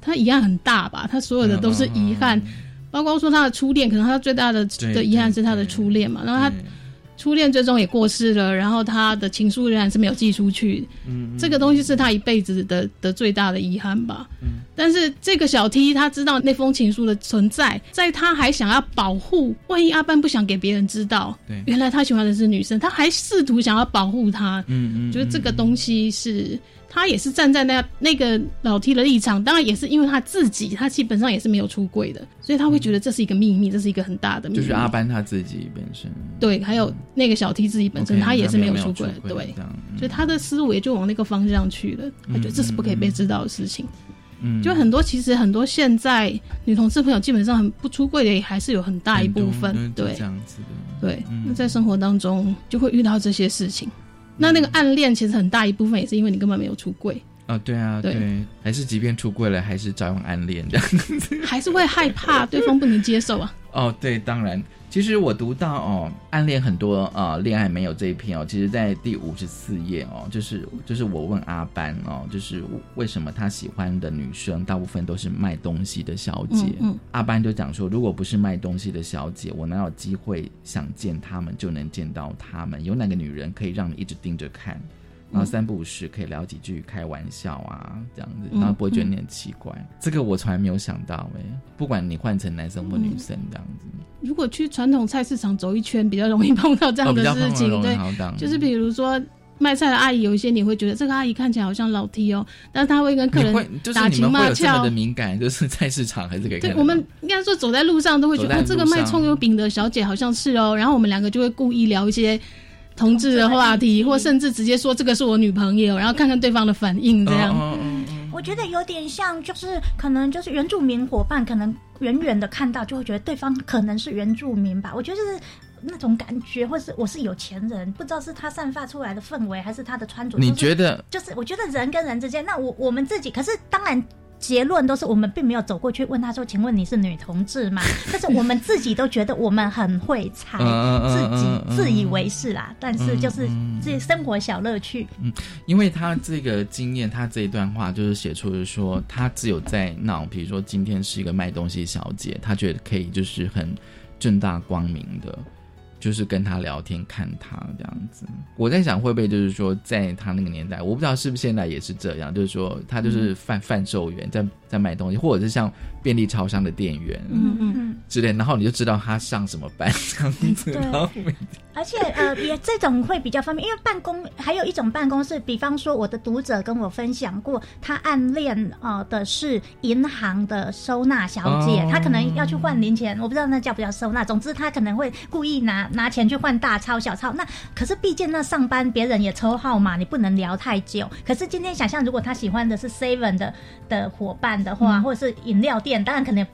他遗憾很大吧？他所有的都是遗憾，包括说他的初恋，可能他最大的的遗憾是他的初恋嘛。然后他。初恋最终也过世了，然后他的情书仍然是没有寄出去。嗯，这个东西是他一辈子的的最大的遗憾吧。嗯，但是这个小 T 他知道那封情书的存在，在他还想要保护，万一阿班不想给别人知道，对，原来他喜欢的是女生，他还试图想要保护他。嗯嗯，觉得这个东西是。他也是站在那那个老 T 的立场，当然也是因为他自己，他基本上也是没有出柜的，所以他会觉得这是一个秘密，这是一个很大的秘密。就是阿班他自己本身，对，还有那个小 T 自己本身，他也是没有出柜，对，所以他的思维就往那个方向去了。他觉得这是不可以被知道的事情。嗯，就很多其实很多现在女同志朋友基本上很不出柜的，也还是有很大一部分，对，这样子的，对。那在生活当中就会遇到这些事情。那那个暗恋其实很大一部分也是因为你根本没有出柜啊，对啊，对，还是即便出柜了，还是照样暗恋这样，还是会害怕对方不能接受啊。哦，对，当然。其实我读到哦，暗恋很多呃，恋爱没有这一篇哦，其实在第五十四页哦，就是就是我问阿班哦，就是为什么他喜欢的女生大部分都是卖东西的小姐，嗯嗯阿班就讲说，如果不是卖东西的小姐，我哪有机会想见他们就能见到他们？有哪个女人可以让你一直盯着看？然后三不五时可以聊几句开玩笑啊，这样子，嗯然后不会觉得你很奇怪。这个我从来没有想到哎、不管你换成男生或女生这样子，如果去传统菜市场走一圈，比较容易碰到这样的事情。对，就是比如说卖菜的阿姨，有一些你会觉得这个阿姨看起来好像老 T 哦，但是她会跟客人打情骂俏 <laughs> 的。敏感，就是菜市场还是可以看对，我们应该说走在路上都会觉得、这个卖葱油饼的小姐好像是哦，然后我们两个就会故意聊一些同志的话题，或甚至直接说这个是我女朋友，然后看看对方的反应，这样。哦我觉得有点像，就是可能就是原住民伙伴，可能远远的看到就会觉得对方可能是原住民吧。我觉得是那种感觉，或是我是有钱人，不知道是他散发出来的氛围，还是他的穿着。你觉得就是我觉得人跟人之间，那我我们自己，可是当然。结论都是我们并没有走过去问他说：“请问你是女同志吗？” <laughs> 但是我们自己都觉得我们很会猜，自己自以为是啦。但是就是自己生活小乐趣。嗯，因为他这个经验，他这一段话就是写出是说，他只有在那种，比如说今天是一个卖东西小姐，他觉得可以就是很正大光明的，就是跟他聊天，看他这样子。我在想，会不会就是说，在他那个年代，我不知道是不是现在也是这样，就是说他就是贩贩售员，在在卖东西，或者是像便利超商的店员，嗯嗯。之类，然后你就知道他上什么班这样子，对然后每而且呃，也这种会比较方便，因为办公还有一种办公室，比方说我的读者跟我分享过，他暗恋呃的是银行的收纳小姐，哦他可能要去换零钱，我不知道那叫不叫收纳，总之他可能会故意拿拿钱去换大钞小钞。那可是毕竟那上班别人也抽号码，你不能聊太久。可是今天想象，如果他喜欢的是 Seven 的的伙伴的话，嗯或者是饮料店，当然可能。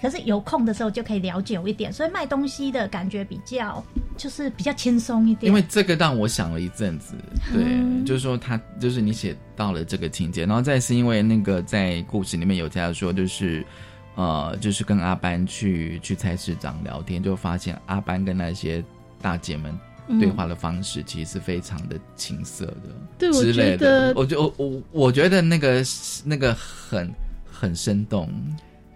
可是有空的时候就可以聊久一点，所以卖东西的感觉比较就是比较轻松一点。因为这个让我想了一阵子，对，嗯就是说他就是你写到了这个情节，然后再是因为那个在故事里面有加说，就是呃，就是跟阿班去去菜市场聊天，就发现阿班跟那些大姐们嗯。对话的方式其实是非常的情色的，对我之类觉得的，我觉我我我觉得那个那个很很生动，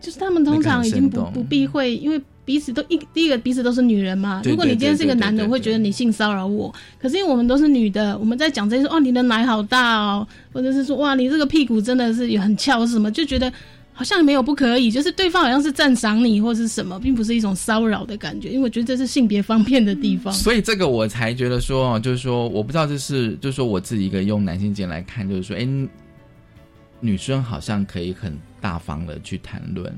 就是他们通常已经不不避讳，因为彼此都一第一个彼此都是女人嘛。如果你今天是一个男的，我会觉得你性骚扰我。可是因为我们都是女的，我们在讲这些说哦，你的奶好大哦，或者是说哇，你这个屁股真的是也很翘什么，就觉得好像没有不可以，就是对方好像是赞赏你或是什么，并不是一种骚扰的感觉。因为我觉得这是性别方面的地方。所以这个我才觉得说，哦就是说，我不知道这是，就是说我自己一个用男性间来看，就是说，哎，女生好像可以很大方的去谈论，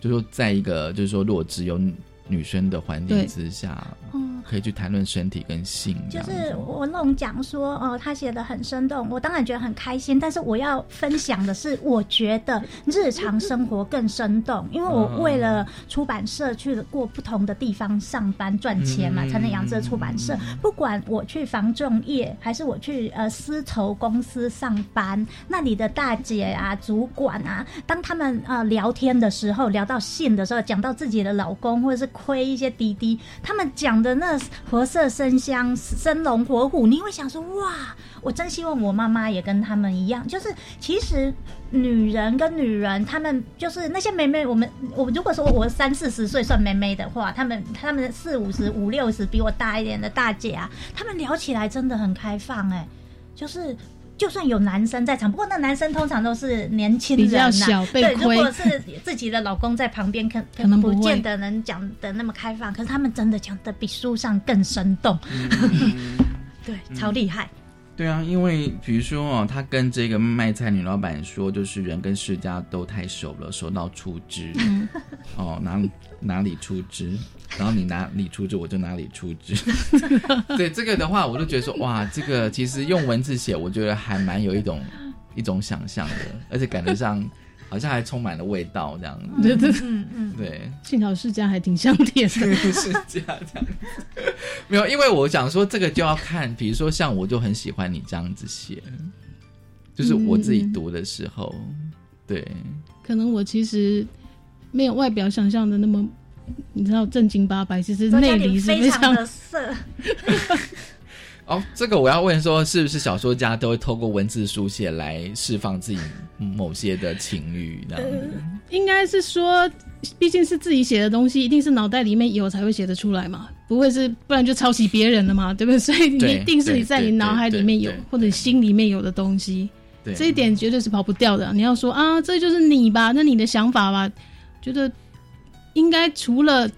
就是说，在一个就是说，如果只有女生的环境之下，嗯可以去谈论身体跟性就是文龙讲说，哦、他写的很生动，我当然觉得很开心。但是我要分享的是，我觉得日常生活更生动，因为我为了出版社去过不同的地方上班赚钱嘛，嗯才能养这出版社。不管我去房仲业，还是我去呃丝绸公司上班，那里的大姐啊、主管啊，当他们呃聊天的时候，聊到性的时候，讲到自己的老公或者是亏一些滴滴，他们讲的那活色生香、生龙活虎，你会想说哇，我真希望我妈妈也跟他们一样。就是其实女人跟女人，她们就是那些妹妹，我们我如果说我三四十岁算妹妹的话，她们她们四五十五六十比我大一点的大姐啊，她们聊起来真的很开放哎、就是。就算有男生在场，不过那男生通常都是年轻人、啊，比较小被对，如果是自己的老公在旁边，可可能不见得能讲的那么开放。可是他们真的讲的比书上更生动，<laughs> 对，超厉害。对啊，因为比如说哦，他跟这个卖菜女老板说，就是人跟世家都太熟了，熟到出汁。嗯哦，哪哪里出汁，然后你哪里出汁，我就哪里出汁。<laughs> 对这个的话，我就觉得说，哇，这个其实用文字写，我觉得还蛮有一种一种想象的，而且感觉上好像还充满了味道这样子。对对嗯嗯，对。幸好世家还挺香甜的，世家这样子，没有，因为我想说这个就要看，比如说像我就很喜欢你这样子写，就是我自己读的时候，对，可能我其实没有外表想象的那么你知道正经八百，其实内里是非常常的色，<laughs> 哦，这个我要问说，是不是小说家都会透过文字书写来释放自己 <laughs> 某些的情欲这样子？应该是说，毕竟是自己写的东西，一定是脑袋里面有才会写得出来嘛，不会是不然就抄袭别人了嘛，对不对？<laughs> 所以你一定是你在你脑海里面有或者心里面有的东西，对这一点绝对是跑不掉的。你要说啊，这就是你吧，那你的想法吧，觉得应该除了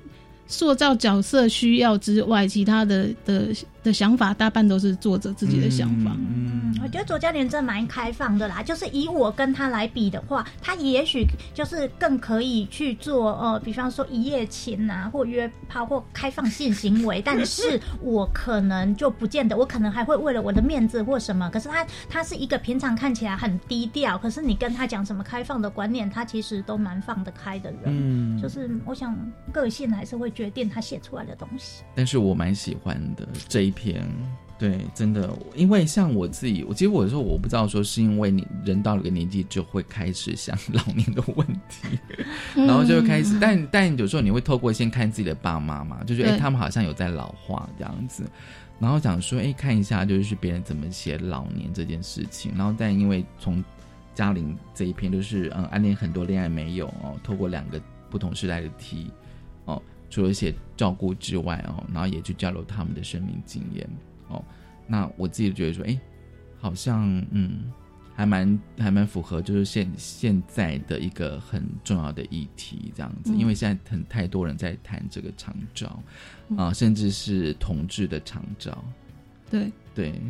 塑造角色需要之外，其他的的的想法大半都是作者自己的想法。嗯，我觉得左嘉玲真的蛮开放的啦，就是以我跟他来比的话，他也许就是更可以去做呃，比方说一夜情啊，或约炮或开放性行为，但是 <laughs> 我可能就不见得，我可能还会为了我的面子或什么，可是他他是一个平常看起来很低调，可是你跟他讲什么开放的观念，他其实都蛮放得开的人。嗯就是我想个性还是会决定他写出来的东西。但是我蛮喜欢的这一篇，对，真的，因为像我自己，我其实我说我不知道说是因为你人到了个年纪就会开始想 <laughs> 老年的问题，嗯然后就会开始，但但有时候你会透过先看自己的爸妈嘛，就觉得哎、对。他们好像有在老化这样子，然后想说哎、看一下就是别人怎么写老年这件事情，然后但因为从嘉玲这一篇就是嗯暗恋很多恋爱没有哦，透过两个不同时代的题哦，除了些照顾之外哦，然后也去交流他们的生命经验哦。那我自己觉得说，哎，好像嗯，还蛮还蛮符合，就是现现在的一个很重要的议题这样子，嗯。因为现在很太多人在谈这个长照啊、甚至是同志的长照，对，对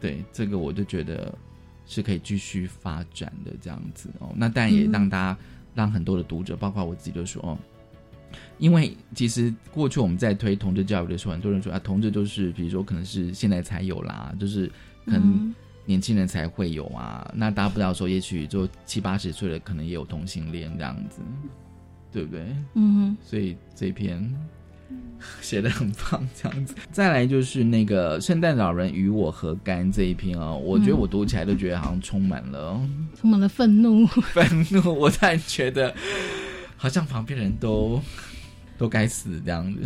对，这个我就觉得是可以继续发展的这样子哦。那但也嗯让大家、让很多的读者，包括我自己，都说哦，因为其实过去我们在推同志教育的时候，很多人说啊，同志就是比如说可能是现在才有啦，就是可能嗯年轻人才会有啊。那大家不知道说，也许就七八十岁的，可能也有同性恋这样子，对不对？嗯哼。所以这一篇 <laughs> 写的很棒，这样子。再来就是那个《圣诞老人与我何干》这一篇哦，我觉得我读起来都觉得好像充满了充满了愤怒。<laughs> 愤怒，我突然觉得好像旁边人都 <laughs> 都该死这样子。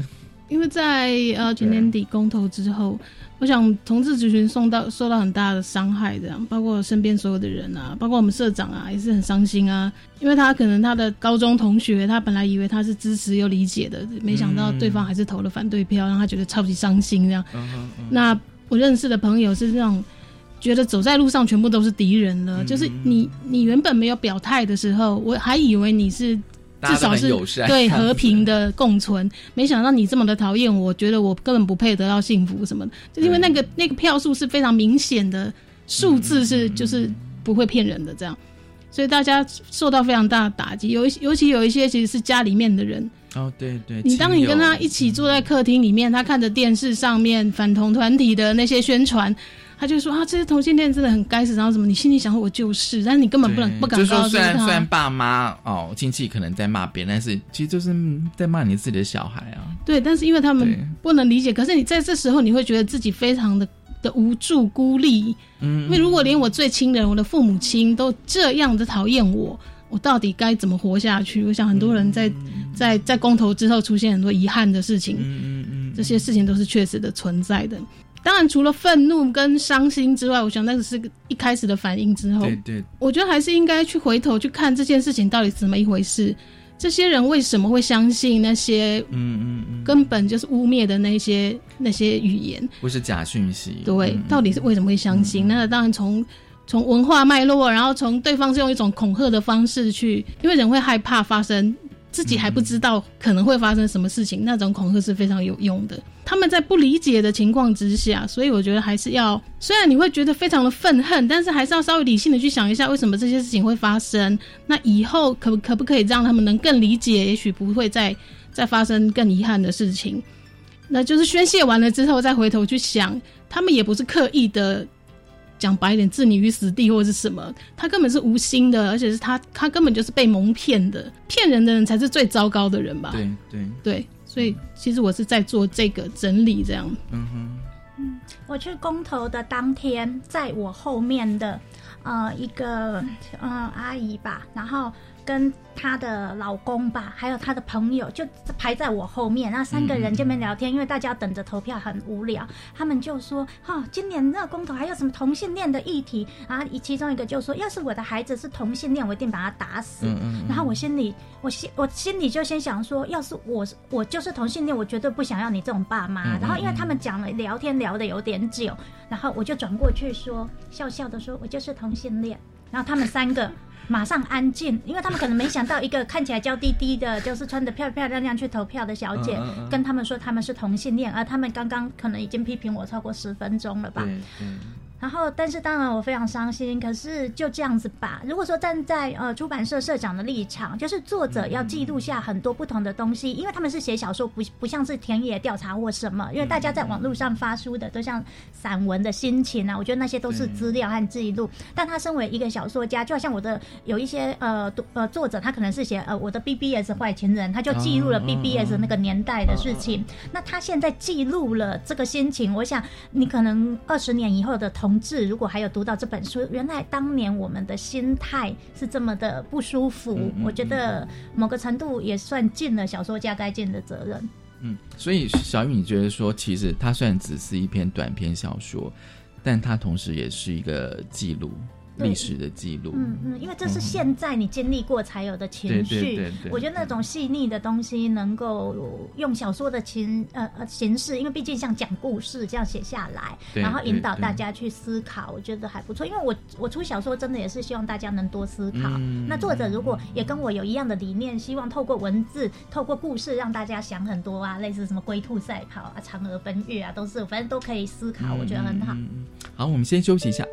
因为在呃前年底公投之后，我想同志族群受到受到很大的伤害，这样包括身边所有的人啊，包括我们社长啊，也是很伤心啊。因为他可能他的高中同学，他本来以为他是支持又理解的，没想到对方还是投了反对票，让他觉得超级伤心这样。嗯那我认识的朋友是那种觉得走在路上全部都是敌人了，就是你你原本没有表态的时候，我还以为你是至少是对和平的共存，没想到你这么的讨厌我，觉得我根本不配得到幸福什么的，就是因为那个那个票数是非常明显的数字是就是不会骗人的这样，所以大家受到非常大的打击，尤尤其有一些其实是家里面的人，哦，对对，你当你跟他一起坐在客厅里面，他看着电视上面反同团体的那些宣传，他就说啊，这些同性恋真的很该死，然后什么，你心里想说我就是，但是你根本不能不敢就说告诉虽然虽然他。爸妈哦亲戚可能在骂别人，但是其实就是嗯在骂你自己的小孩啊。对，但是因为他们不能理解，可是你在这时候你会觉得自己非常的的无助孤立，嗯因为如果连我最亲的人，我的父母亲都这样的讨厌我，我到底该怎么活下去？我想很多人在、在在公投之后出现很多遗憾的事情，嗯嗯这些事情都是确实的存在的。当然，除了愤怒跟伤心之外，我想那个是个一开始的反应之后，对对，我觉得还是应该去回头去看这件事情到底是怎么一回事。这些人为什么会相信那些嗯嗯嗯，根本就是污蔑的那些那些语言？不是假讯息。对，嗯到底是为什么会相信？那当然从从文化脉络，然后从对方是用一种恐吓的方式去，因为人会害怕发生自己还不知道可能会发生什么事情，那种恐吓是非常有用的。他们在不理解的情况之下，所以我觉得还是要，虽然你会觉得非常的愤恨，但是还是要稍微理性的去想一下，为什么这些事情会发生。那以后可可不可以让他们能更理解，也许不会再再发生更遗憾的事情。那就是宣泄完了之后，再回头去想，他们也不是刻意的，讲白一点，置你于死地或者是什么，他根本是无心的，而且是他他根本就是被蒙骗的，骗人的人才是最糟糕的人吧？对对，对，所以其实我是在做这个整理，这样。嗯哼，我去公投的当天，在我后面的呃一个呃阿姨吧，然后跟她的老公吧，还有她的朋友，就排在我后面，那三个人这边聊天，因为大家等着投票很无聊，他们就说：“哈、今年那公投还有什么同性恋的议题？”啊，其中一个就说：“要是我的孩子是同性恋，我一定把他打死。嗯嗯嗯然后我心里，我心我心里就先想说，要是我我就是同性恋，我绝对不想要你这种爸妈。然后因为他们讲了聊天聊的有点久，然后我就转过去说，笑笑的说，我就是同性恋。然后他们三个马上安静，因为他们可能没想到一个看起来娇滴滴的，就是穿的漂漂亮亮去投票的小姐，嗯嗯嗯跟他们说他们是同性恋，而他们刚刚可能已经批评我超过十分钟了吧。然后，但是当然我非常伤心，可是就这样子吧。如果说站在呃出版社社长的立场，就是作者要记录下很多不同的东西，因为他们是写小说，不不像是田野调查或什么。因为大家在网络上发书的都像散文的心情啊，我觉得那些都是资料和记录。但他身为一个小说家，就好像我的有一些呃读呃作者，他可能是写呃我的 BBS 坏情人，他就记录了哦 BBS 那个年代的事情。那他现在记录了这个心情，我想你可能二十年以后的同志，如果还有读到这本书，原来当年我们的心态是这么的不舒服。嗯嗯我觉得某个程度也算尽了小说家该尽的责任。嗯，所以小雨，你觉得说，其实它虽然只是一篇短篇小说，但它同时也是一个记录，对历史的记录。嗯嗯，因为这是现在你经历过才有的情绪。对对对对我觉得那种细腻的东西能够用小说的情呃呃形式，因为毕竟像讲故事这样写下来，然后引导大家去思考，我觉得还不错。因为我我出小说真的也是希望大家能多思考。嗯那作者如果也跟我有一样的理念，希望透过文字、透过故事让大家想很多啊，类似什么龟兔赛跑啊、嫦娥奔月啊，都是反正都可以思考，我觉得很好。好，我们先休息一下。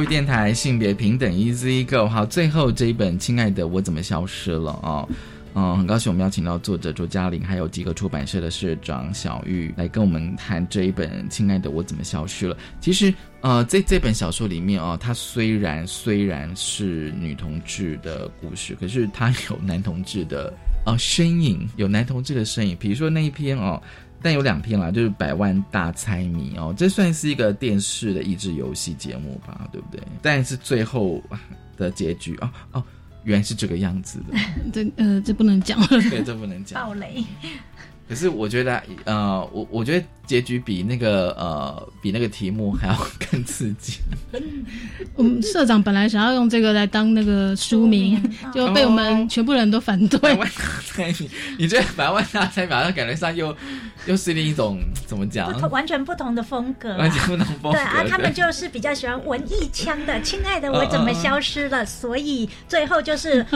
教育电台性别平等 Easy Go，好，最后这一本《亲爱的我怎么消失了》哦，嗯，很高兴我们邀请到作者周嘉玲，还有几个出版社的社长小玉来跟我们谈这一本《亲爱的我怎么消失了》。其实，呃，在这本小说里面哦，它虽然虽然是女同志的故事，可是它有男同志的呃身影，有男同志的身影。比如说那一篇哦。但有两篇啦，就是百万大猜谜哦，这算是一个电视的益智游戏节目吧，对不对？但是最后的结局哦哦，原来是这个样子的，<laughs> 这呃这不能讲了，对，这不能讲。暴雷。可是我觉得，呃，我我觉得结局比那个呃比那个题目还要更刺激。我们社长本来想要用这个来当那个书名，<laughs> 就被我们全部人都反对。百万大猜谜，你这百万大猜谜，好像感觉上又又是另一种怎么讲？不同完全不同的风格啊，完全不同风格。对啊，他们就是比较喜欢文艺腔的。亲爱的，我怎么消失了？所以最后就是。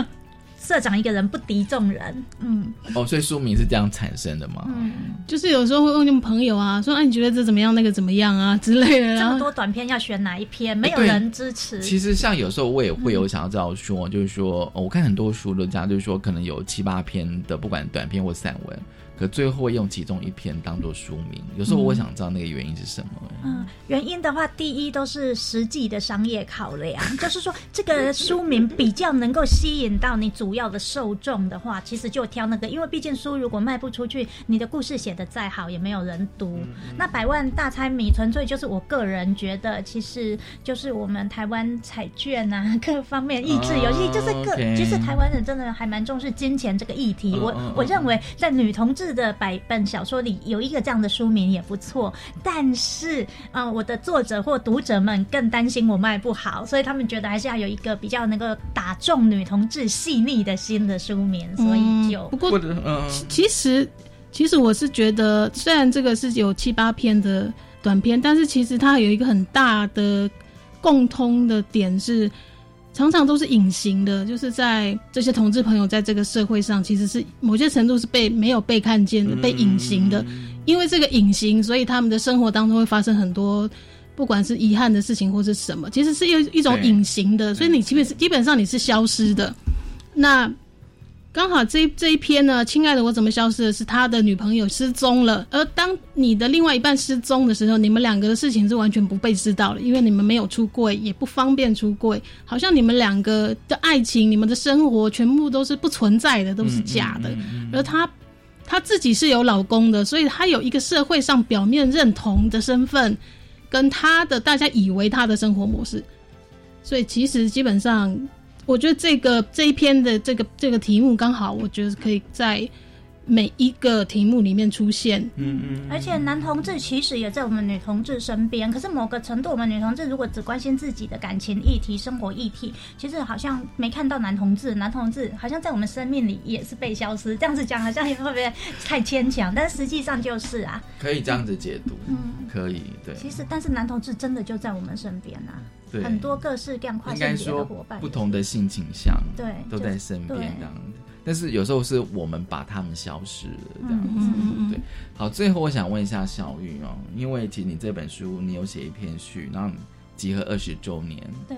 社长一个人不敌众人，嗯，哦，所以书名是这样产生的吗？嗯，就是有时候会问你们朋友啊，说啊你觉得这怎么样，那个怎么样啊之类的。这么多短片要选哪一篇，没有人支持。其实像有时候我也会有想要知道说，就是说我看很多书的家，就是说可能有七八篇的，不管短篇或散文。可最后用其中一篇当做书名，有时候我想知道那个原因是什么。嗯，原因的话，第一都是实际的商业考量，<laughs> 就是说这个书名比较能够吸引到你主要的受众的话，其实就挑那个，因为毕竟书如果卖不出去，你的故事写的再好也没有人读。那百万大猜谜纯粹就是我个人觉得，其实就是我们台湾彩券啊，<laughs> 各方面益智游戏，就是各其实台湾人真的还蛮重视金钱这个议题。我我认为在女同志。的百本小说里有一个这样的书名也不错，但是啊，我的作者或读者们更担心我卖不好，所以他们觉得还是要有一个比较能够打中女同志细腻的心的书名，所以就不过，其实其实我是觉得，虽然这个是有七八篇的短篇，但是其实它有一个很大的共通的点是。常常都是隐形的，就是在这些同志朋友在这个社会上，其实是某些程度是被没有被看见的，被隐形的。因为这个隐形，所以他们的生活当中会发生很多，不管是遗憾的事情或是什么，其实是有一种隐形的，所以你基本是基本上你是消失的。那。刚好这这一篇呢，亲爱的，我怎么消失的？是他的女朋友失踪了。而当你的另外一半失踪的时候，你们两个的事情是完全不被知道的，因为你们没有出柜，也不方便出柜，好像你们两个的爱情、你们的生活全部都是不存在的，都是假的。而他他自己是有老公的，所以他有一个社会上表面认同的身份，跟他的大家以为他的生活模式，所以其实基本上。我觉得这个这一篇的这个这个题目刚好，我觉得可以在每一个题目里面出现。嗯嗯。而且男同志其实也在我们女同志身边，可是某个程度，我们女同志如果只关心自己的感情议题、生活议题，其实好像没看到男同志。男同志好像在我们生命里也是被消失。这样子讲好像会不会太牵强？但实际上就是啊。可以这样子解读。嗯，可以。对。其实，但是男同志真的就在我们身边啊。很多各式各样跨性别的伙伴，不同的性倾向，对，都在身边这样子。但是有时候是我们把他们消失了这样子。对，好，最后我想问一下小玉哦，因为其实你这本书你有写一篇序，然后集合二十周年，对。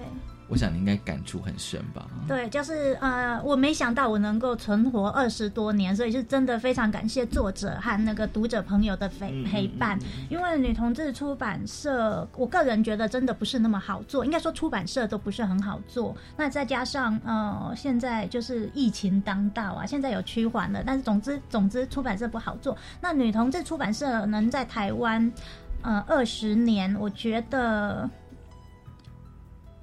我想你应该感触很深吧？对，就是呃，我没想到我能够存活二十多年，所以是真的非常感谢作者和那个读者朋友的陪陪伴。因为女同志出版社，我个人觉得真的不是那么好做，应该说出版社都不是很好做。那再加上呃，现在就是疫情当道啊，现在有趋缓了，但是总之总之出版社不好做。那女同志出版社能在台湾呃二十年，我觉得。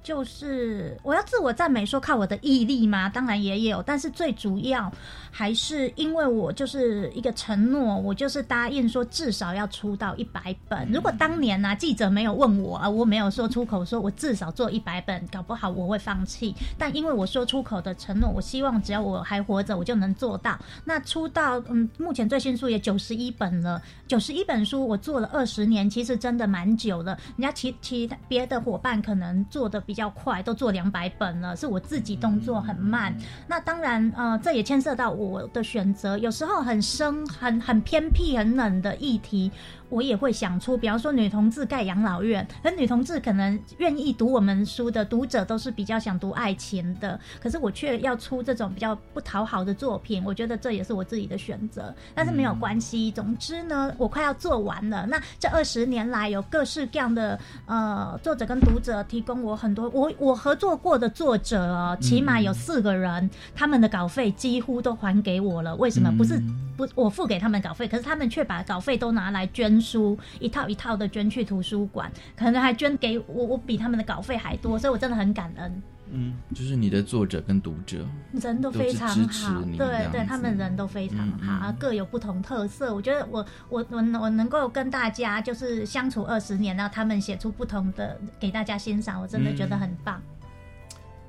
就是我要自我赞美说靠我的毅力吗？当然也有，但是最主要还是因为我就是一个承诺，我就是答应说至少要出到一百本。如果当年呢记者没有问我啊，我没有说出口说我至少做一百本，搞不好我会放弃。但因为我说出口的承诺，我希望只要我还活着，我就能做到。那出到嗯，目前最新书也九十一本了，九十一本书我做了二十年，其实真的蛮久了。人家其其他别的伙伴可能做的比。比较快，都做两百本了，是我自己动作很慢。那当然，呃，这也牵涉到我我的选择，有时候很深、很很偏僻、很冷的议题。我也会想出，比方说女同志盖养老院，而女同志可能愿意读我们书的读者都是比较想读爱情的，可是我却要出这种比较不讨好的作品，我觉得这也是我自己的选择，但是没有关系。总之呢，我快要做完了。那这二十年来，有各式各样的呃作者跟读者提供我很多，我我合作过的作者哦，起码有四个人，他们的稿费几乎都还给我了。为什么？不是不我付给他们稿费，可是他们却把稿费都拿来捐。书一套一套的捐去图书馆，可能还捐给我，我比他们的稿费还多，所以我真的很感恩。嗯，就是你的作者跟读者人都非常好，对对，他们人都非常好，各有不同特色。我觉得我我我我能够跟大家就是相处二十年，然后他们写出不同的给大家欣赏，我真的觉得很棒。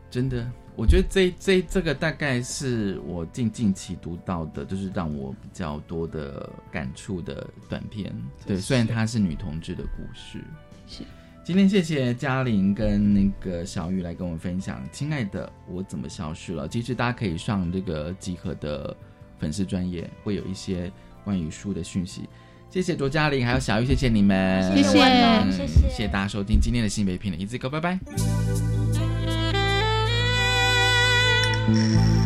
真的。我觉得这这这个大概是我近近期读到的，就是让我比较多的感触的短片。对，虽然它是女同志的故事，是今天谢谢嘉玲跟那个小雨来跟我们分享。亲爱的，我怎么消失了？其实大家可以上这个集合的粉丝专业，会有一些关于书的讯息。谢谢卓嘉玲，还有小玉，谢谢你们，谢谢嗯谢谢谢谢大家收听今天的性别平等一字歌，拜拜。Música